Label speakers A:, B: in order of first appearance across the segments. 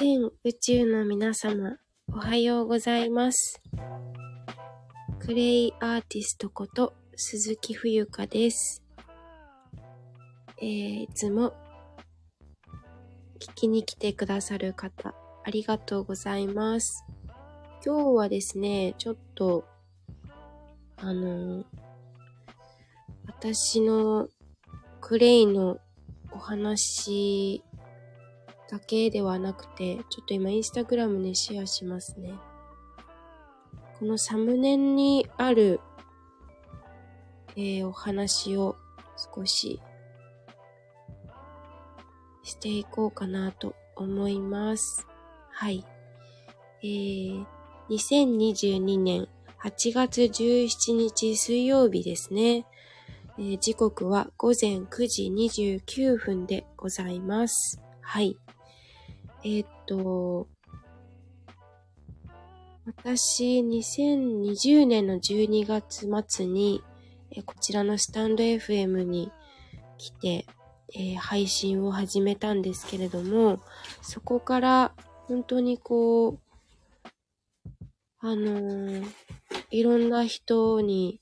A: 全宇宙の皆様、おはようございます。クレイアーティストこと鈴木冬香です。えー、いつも聞きに来てくださる方、ありがとうございます。今日はですね、ちょっと、あの、私のクレイのお話だけではなくて、ちょっと今インスタグラムでシェアしますね。このサムネにある、えーお話を少ししていこうかなと思います。はい。えー、2022年8月17日水曜日ですね。えー時刻は午前9時29分でございます。はい。えーっと、私、2020年の12月末に、えーこちらのスタンド FM に来て、えー配信を始めたんですけれども、そこから本当にこう、あのいろんな人に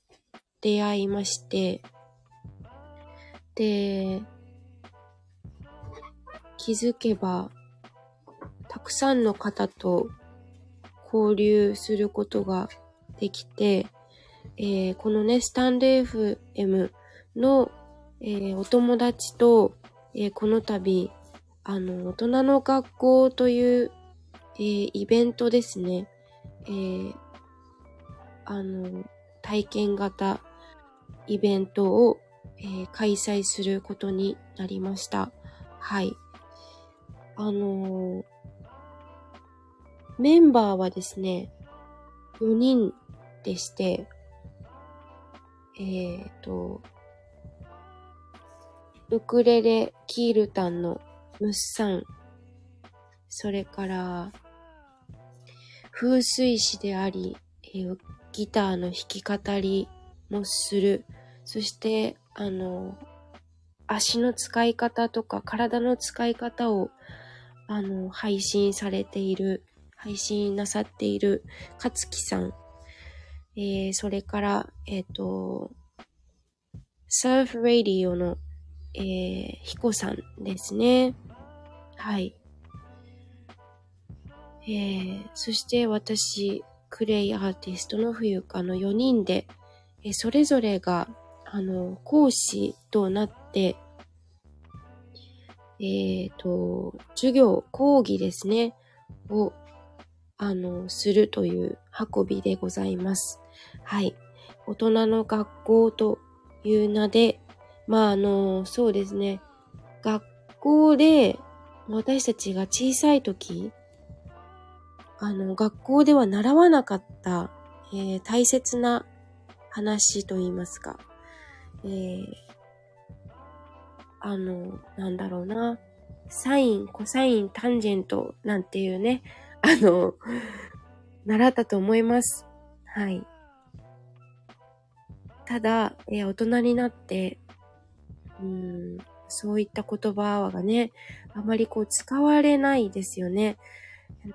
A: 出会いまして、で、気づけば、くさんの方と交流することができて、えーこのね、スタンド FM の、えーお友達と、えーこの度、あの、大人の学校という、えイベントですね。えあの、体験型イベントを、え開催することになりました。はい。あのメンバーはですね、4人でして、えーと、ウクレレキールタンのムッサン、それから、風水師であり、えーギターの弾き語りもする。そして、あの、足の使い方とか体の使い方を、あの、配信されている、配信なさっている、かつきさん。えー、それから、えっ、と、サーフラディオの、えー、ひこさんですね。はい。えー、そして私、クレイアーティストの冬香の4人で、えーそれぞれが、あの、講師となって、えっ、と、授業、講義ですね、を、あの、するという運びでございます。はい。大人の学校という名で、まあ、あの、そうですね、学校で、私たちが小さい時、あの、学校では習わなかった、えー大切な話といいますか、えーあの、なんだろうな、サイン、コサイン、タンジェントなんていうね、あの、習ったと思います。はい。ただ、え大人になって、うん、そういった言葉がね、あまりこう使われないですよね。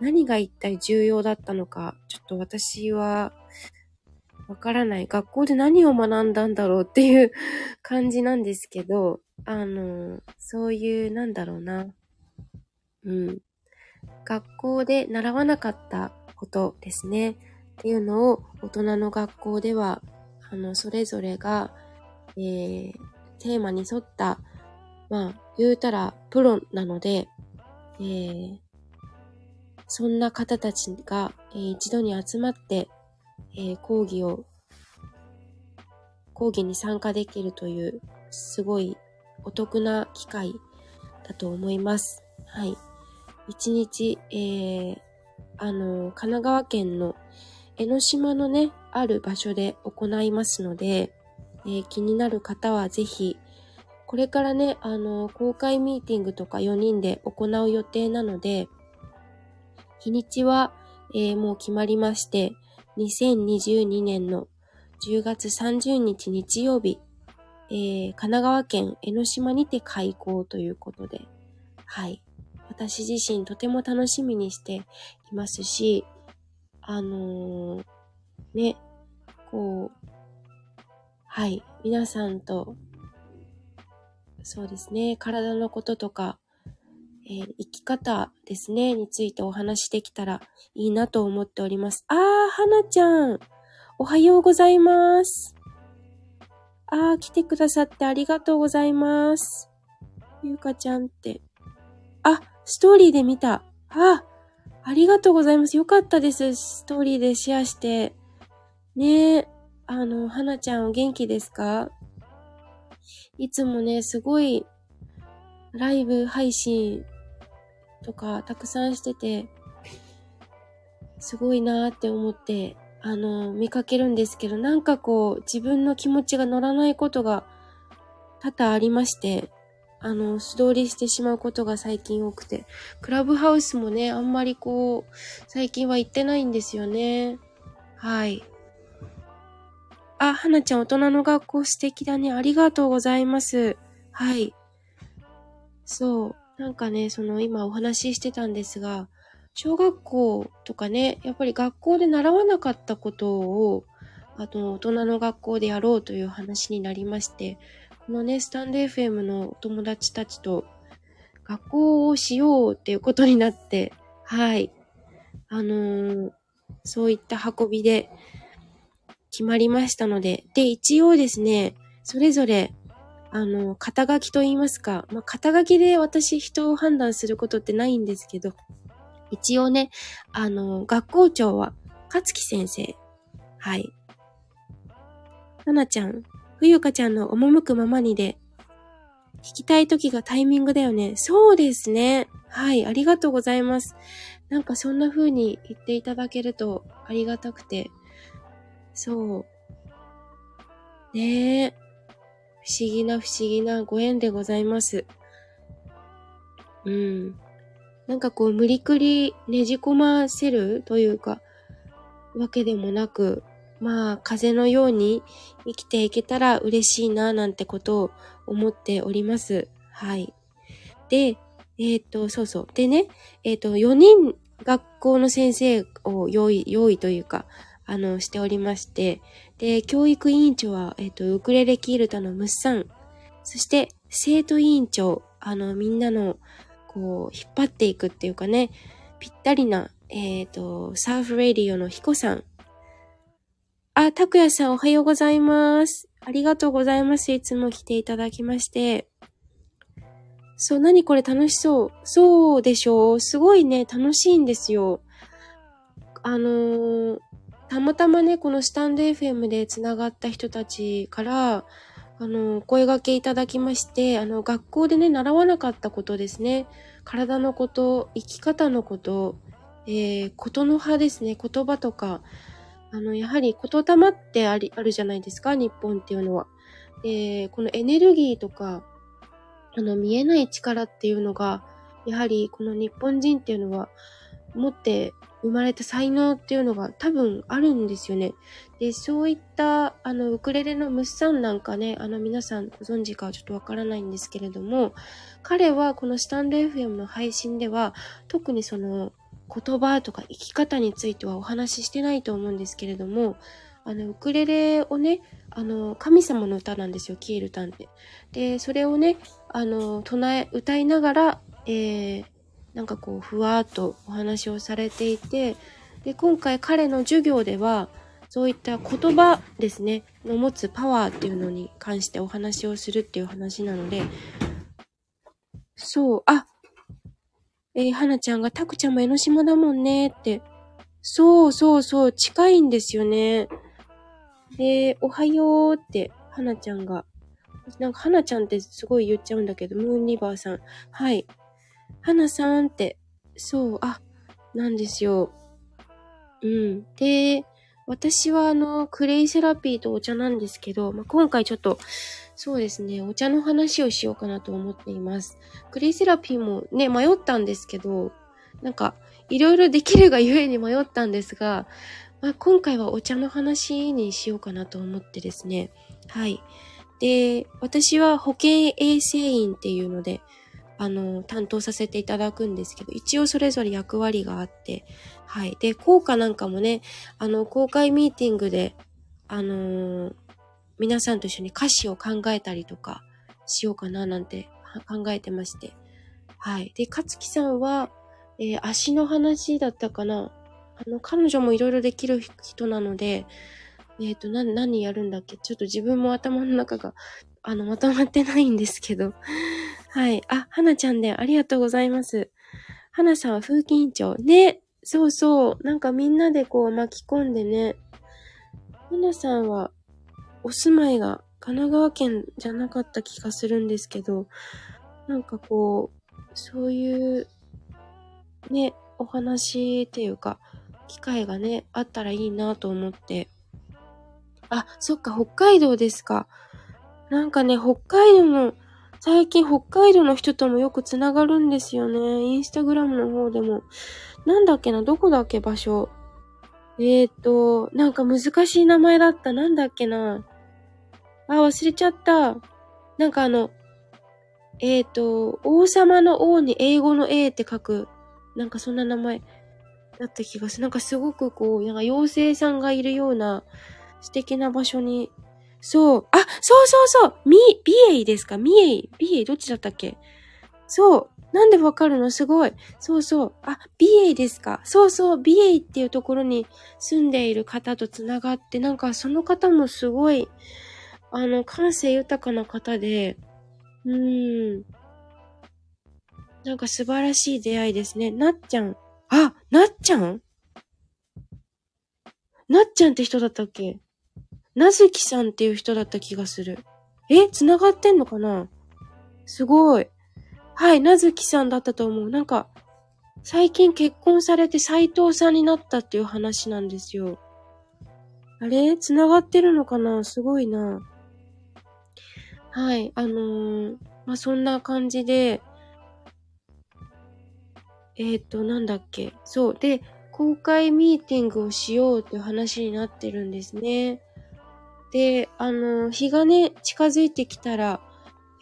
A: 何が一体重要だったのか、ちょっと私はわからない。学校で何を学んだんだろうっていう感じなんですけど、あの、そういう、なんだろうな。うん。学校で習わなかったことですね。っていうのを大人の学校では、あの、それぞれが、えー、テーマに沿った、まあ、言うたらプロなので、えー、そんな方たちが、えー一度に集まって、えー講義を、講義に参加できるという、すごいお得な機会だと思います。はい。一日、えー、あの、神奈川県の江ノ島のね、ある場所で行いますので、えー気になる方はぜひ、これからね、あの、公開ミーティングとか4人で行う予定なので、日にちは、えーもう決まりまして、2022年の10月30日日曜日、えー神奈川県江ノ島にて開校ということで、はい。私自身とても楽しみにしていますし、あのー、ね、こう、はい、皆さんと、そうですね、体のこととか、えー、生き方ですね、についてお話しできたらいいなと思っております。あー、はなちゃん、おはようございます。あー、来てくださってありがとうございます。ゆうかちゃんって。ストーリーで見た。あ、ありがとうございます。よかったです。ストーリーでシェアして。ねえ、あの、はなちゃんお元気ですか？いつもね、すごい、ライブ配信とかたくさんしてて、すごいなーって思って、あの、見かけるんですけど、なんかこう、自分の気持ちが乗らないことが多々ありまして、あの、素通りしてしまうことが最近多くて、クラブハウスもね、あんまりこう、最近は行ってないんですよね。はい。あ、はなちゃん大人の学校素敵だね。ありがとうございます。はい。そう。なんかね、その今お話ししてたんですが、小学校とかね、やっぱり学校で習わなかったことを、あと大人の学校でやろうという話になりまして、このね、スタンド FM のお友達たちと学校をしようっていうことになって、はい。あのー、そういった運びで決まりましたので、で、一応ですね、それぞれ、あの、肩書きと言いますか、まあ、肩書きで私人を判断することってないんですけど、一応ね、あの、学校長は、勝木先生。はい。ななちゃん、冬香ちゃんの赴くままにで、聞きたい時がタイミングだよね。そうですね。はい、ありがとうございます。なんかそんな風に言っていただけるとありがたくて。そう。ねえ。不思議な不思議なご縁でございます。うん。なんかこう無理くりねじ込ませるというか、わけでもなく、まあ、風のように生きていけたら嬉しいな、なんてことを思っております。はい。で、えっ、ー、と、そうそう。でね、えっ、ー、と、4人学校の先生を用意、用意というか、あの、しておりまして、で、教育委員長は、えっ、ー、と、ウクレレキールタのムッサン、そして、生徒委員長、あの、みんなの、こう、引っ張っていくっていうかね、ぴったりな、えっ、と、サーフレディオのヒコさん、あ、たくやさんおはようございます。ありがとうございます。いつも来ていただきまして。そう、何これ楽しそう。そうでしょう。すごいね、楽しいんですよ。あのー、たまたまね、このスタンド FM で繋がった人たちから、あの、声掛けいただきまして、あの、学校でね、習わなかったことですね。体のこと、生き方のこと、えー、ことの葉ですね、言葉とか、あの、やはり言霊ってあり、あるじゃないですか、日本っていうのは。で、このエネルギーとか、あの、見えない力っていうのが、やはりこの日本人っていうのは、持って生まれた才能っていうのが多分あるんですよね。で、そういった、あの、ウクレレのムッサンなんかね、あの、皆さんご存知かちょっとわからないんですけれども、彼はこのスタンド FM の配信では、特にその、言葉とか生き方についてはお話ししてないと思うんですけれども、あの、ウクレレをね、あの、神様の歌なんですよ、キールタンって。で、それをね、あの、唱え、歌いながら、えー、なんかこう、ふわーっとお話をされていて、で、今回彼の授業では、そういった言葉ですね、の持つパワーっていうのに関してお話をするっていう話なので、そう、あ、えー、花ちゃんが、たくちゃんも江ノ島だもんねって。そうそうそう、近いんですよね。で、おはようって、花ちゃんが。なんか、花ちゃんってすごい言っちゃうんだけど、ムーンリバーさん。はい。花さんって、そう、あ、なんですよ。うん。で、私はあの、クレイセラピーとお茶なんですけど、まあ、今回ちょっと、そうですね、お茶の話をしようかなと思っています。クレイセラピーもね、迷ったんですけど、なんか、いろいろできるがゆえに迷ったんですが、まあ、今回はお茶の話にしようかなと思ってですね。はい。で、私は保健衛生院っていうので、あの、担当させていただくんですけど、一応それぞれ役割があって、はい。で、効果なんかもね、あの、公開ミーティングで、あのー、皆さんと一緒に歌詞を考えたりとかしようかななんて考えてまして。はい。で、かつきさんは、えー、足の話だったかなあの、彼女もいろいろできる人なので、えっ、ー、と、な、何やるんだっけ？ちょっと自分も頭の中が、あの、まとまってないんですけど。はい。あ、はなちゃんでありがとうございます。はなさんは風紀委員長。ね。そうそう。なんかみんなでこう巻き込んでね。はなさんは、お住まいが神奈川県じゃなかった気がするんですけど、なんかこう、そういう、ね、お話っていうか、機会がね、あったらいいなと思って。あ、そっか、北海道ですか。なんかね、北海道の、最近北海道の人ともよくつながるんですよね。インスタグラムの方でも。なんだっけな、どこだっけ、場所。えーと、なんか難しい名前だった。なんだっけな。あ、忘れちゃった。なんかあの、えーと、王様の王に英語の A って書く。なんかそんな名前だった気がする。なんかすごくこう、なんか妖精さんがいるような素敵な場所に、そう、あ、そうそうそうみ、ビエイですか？ミエイビエイどっちだったっけ？そう。なんでわかるの？すごい。そうそう。あ、ビエイですか？そうそう。ビエイっていうところに住んでいる方とつながって、なんかその方もすごい、あの、感性豊かな方で、うーん。なんか素晴らしい出会いですね。なっちゃん。あ、なっちゃん？なっちゃんって人だったっけ？なずきさんっていう人だった気がする。え繋がってんのかな？すごい。はい、なずきさんだったと思う。なんか、最近結婚されて斎藤さんになったっていう話なんですよ。あれ？繋がってるのかな？すごいな。はい、あのー、まあ、そんな感じで、えっ、ー、と、なんだっけ。そう。で、公開ミーティングをしようっていう話になってるんですね。で、あの、日がね、近づいてきたら、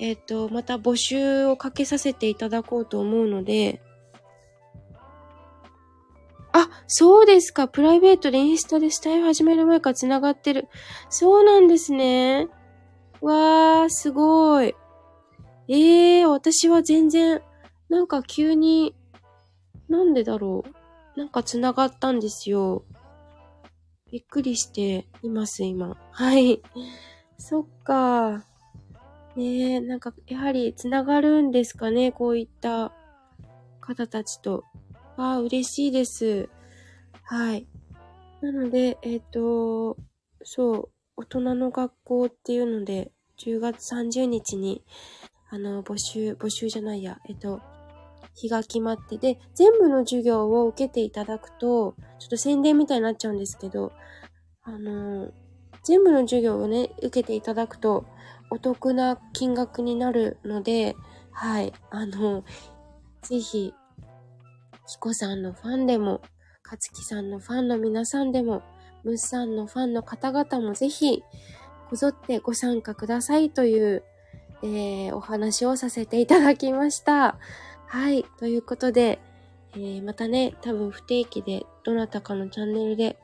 A: えっ、ー、と、また募集をかけさせていただこうと思うので、あ、そうですか。プライベートでインスタでスタイル始める前から繋がってる。そうなんですね。わー、すごい。ええー、私は全然、なんか急に、なんでだろう。なんか繋がったんですよ。びっくりしています、今。はい。そっか。ねえ、なんか、やはり繋がるんですかね、こういった方たちと。ああ、嬉しいです。はい。なので、えっ、ー、と、そう、大人の学校っていうので、10月30日に、あの、募集、募集じゃないや、えっと、日が決まってで、全部の授業を受けていただくと、ちょっと宣伝みたいになっちゃうんですけど、あの、全部の授業をね、受けていただくと、お得な金額になるので、はい、あの、ぜひ、ヒコさんのファンでも、かつきさんのファンの皆さんでも、ムスさんのファンの方々もぜひ、こぞってご参加くださいという、えー、お話をさせていただきました。はい。ということで、えー、またね、多分不定期で、どなたかのチャンネルで、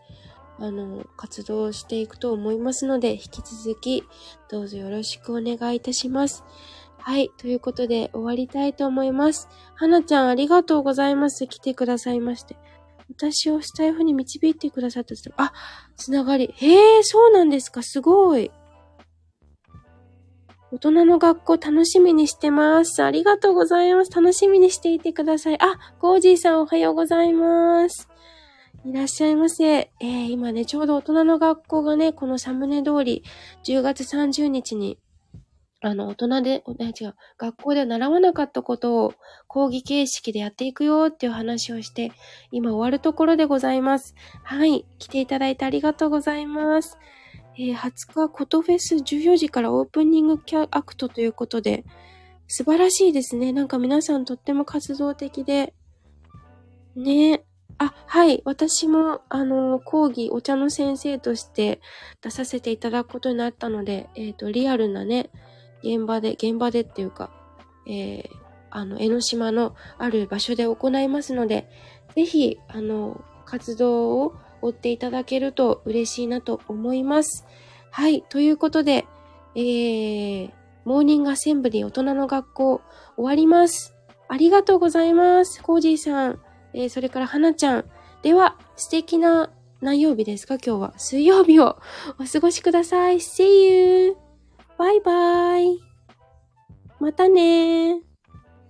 A: あの、活動していくと思いますので、引き続き、どうぞよろしくお願いいたします。はい。ということで、終わりたいと思います。はなちゃん、ありがとうございます。来てくださいまして。私をスタイフに導いてくださったあ、つながり。へえ、そうなんですか。すごい。大人の学校楽しみにしてます。ありがとうございます。楽しみにしていてください。あ、コージーさんおはようございます。いらっしゃいませ。えー、今ね、ちょうど大人の学校がね、このサムネ通り、10月30日にあの、大人で、違う、学校で習わなかったことを講義形式でやっていくよっていう話をして、今終わるところでございます。はい。来ていただいてありがとうございます。えー、20日、コトフェス14時からオープニングキャアクトということで、素晴らしいですね。なんか皆さんとっても活動的で。ねあ、はい。私も、あの、講義、お茶の先生として出させていただくことになったので、えっ、ー、と、リアルなね、現場で、現場でっていうか、えー、あの、江ノ島のある場所で行いますので、ぜひ、あの、活動を追っていただけると嬉しいなと思います。はい。ということで、えー、モーニングアセンブリー大人の学校終わります。ありがとうございます。コージーさん。えー、それからはなちゃん。では、素敵な何曜日ですか？今日は。水曜日をお過ごしください。See you! バイバイ。またね